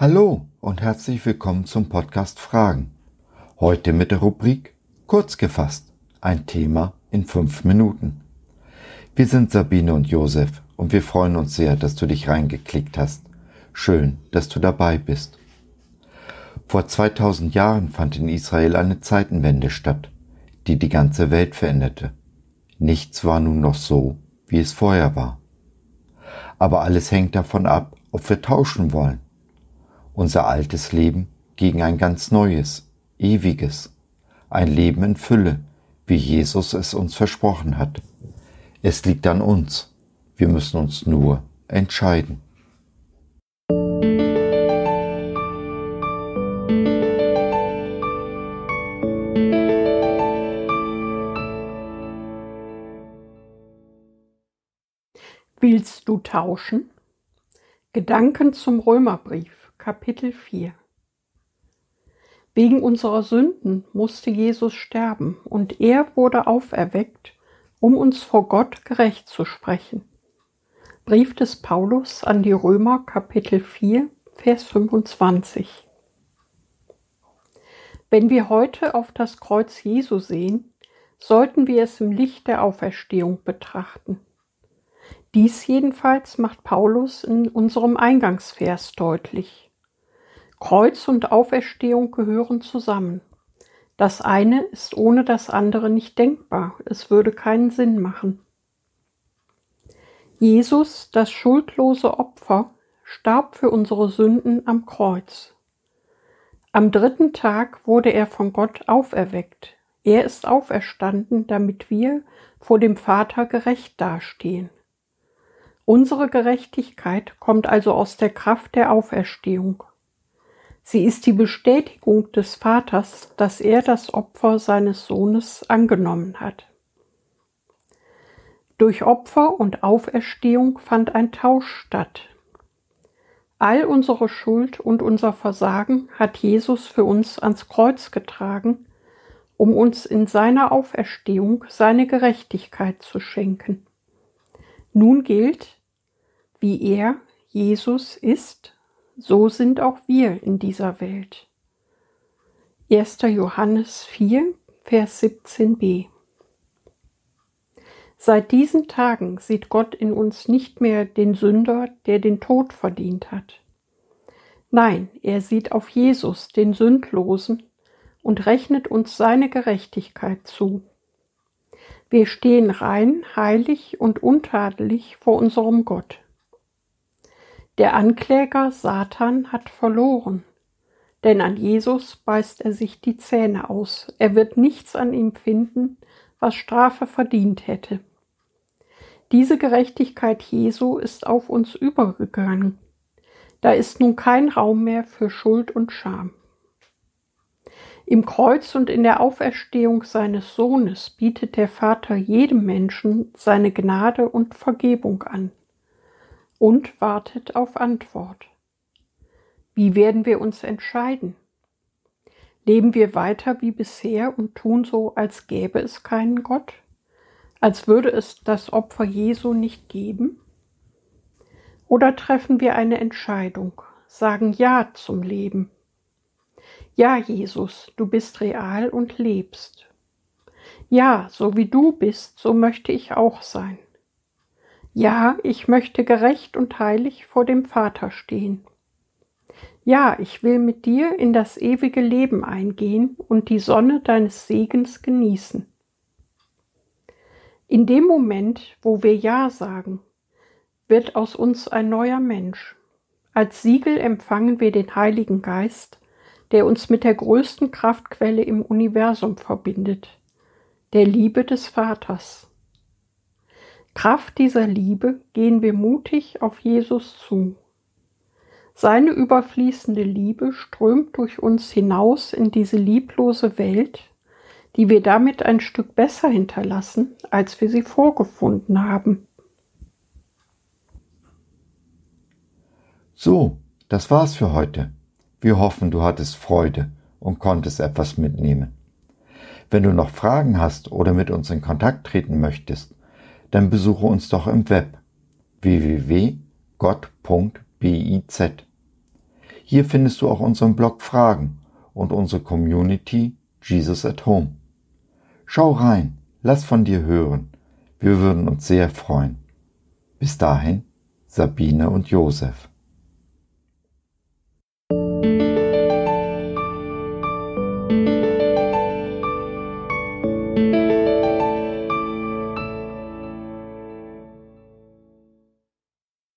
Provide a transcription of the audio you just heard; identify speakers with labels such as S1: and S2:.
S1: Hallo und herzlich willkommen zum Podcast Fragen. Heute mit der Rubrik Kurz gefasst. Ein Thema in fünf Minuten. Wir sind Sabine und Josef und wir freuen uns sehr, dass du dich reingeklickt hast. Schön, dass du dabei bist. Vor 2000 Jahren fand in Israel eine Zeitenwende statt, die die ganze Welt veränderte. Nichts war nun noch so, wie es vorher war. Aber alles hängt davon ab, ob wir tauschen wollen. Unser altes Leben gegen ein ganz neues, ewiges, ein Leben in Fülle, wie Jesus es uns versprochen hat. Es liegt an uns. Wir müssen uns nur entscheiden.
S2: Willst du tauschen? Gedanken zum Römerbrief, Kapitel 4 Wegen unserer Sünden musste Jesus sterben und er wurde auferweckt, um uns vor Gott gerecht zu sprechen. Brief des Paulus an die Römer, Kapitel 4, Vers 25 Wenn wir heute auf das Kreuz Jesu sehen, sollten wir es im Licht der Auferstehung betrachten. Dies jedenfalls macht Paulus in unserem Eingangsvers deutlich. Kreuz und Auferstehung gehören zusammen. Das eine ist ohne das andere nicht denkbar, es würde keinen Sinn machen. Jesus, das schuldlose Opfer, starb für unsere Sünden am Kreuz. Am dritten Tag wurde er von Gott auferweckt. Er ist auferstanden, damit wir vor dem Vater gerecht dastehen. Unsere Gerechtigkeit kommt also aus der Kraft der Auferstehung. Sie ist die Bestätigung des Vaters, dass er das Opfer seines Sohnes angenommen hat. Durch Opfer und Auferstehung fand ein Tausch statt. All unsere Schuld und unser Versagen hat Jesus für uns ans Kreuz getragen, um uns in seiner Auferstehung seine Gerechtigkeit zu schenken. Nun gilt, wie er, Jesus, ist, so sind auch wir in dieser Welt. 1. Johannes 4, Vers 17b Seit diesen Tagen sieht Gott in uns nicht mehr den Sünder, der den Tod verdient hat. Nein, er sieht auf Jesus, den Sündlosen, und rechnet uns seine Gerechtigkeit zu. Wir stehen rein, heilig und untadelig vor unserem Gott. Der Ankläger Satan hat verloren, denn an Jesus beißt er sich die Zähne aus. Er wird nichts an ihm finden, was Strafe verdient hätte. Diese Gerechtigkeit Jesu ist auf uns übergegangen. Da ist nun kein Raum mehr für Schuld und Scham. Im Kreuz und in der Auferstehung seines Sohnes bietet der Vater jedem Menschen seine Gnade und Vergebung an und wartet auf Antwort. Wie werden wir uns entscheiden? Leben wir weiter wie bisher und tun so, als gäbe es keinen Gott? Als würde es das Opfer Jesu nicht geben? Oder treffen wir eine Entscheidung, sagen Ja zum Leben? Ja, Jesus, du bist real und lebst. Ja, so wie du bist, so möchte ich auch sein. Ja, ich möchte gerecht und heilig vor dem Vater stehen. Ja, ich will mit dir in das ewige Leben eingehen und die Sonne deines Segens genießen. In dem Moment, wo wir Ja sagen, wird aus uns ein neuer Mensch. Als Siegel empfangen wir den Heiligen Geist, der uns mit der größten Kraftquelle im Universum verbindet, der Liebe des Vaters. Kraft dieser Liebe gehen wir mutig auf Jesus zu. Seine überfließende Liebe strömt durch uns hinaus in diese lieblose Welt, die wir damit ein Stück besser hinterlassen, als wir sie vorgefunden haben.
S1: So, das war's für heute. Wir hoffen, du hattest Freude und konntest etwas mitnehmen. Wenn du noch Fragen hast oder mit uns in Kontakt treten möchtest, dann besuche uns doch im Web www.gott.biz. Hier findest du auch unseren Blog Fragen und unsere Community Jesus at Home. Schau rein, lass von dir hören. Wir würden uns sehr freuen. Bis dahin, Sabine und Josef.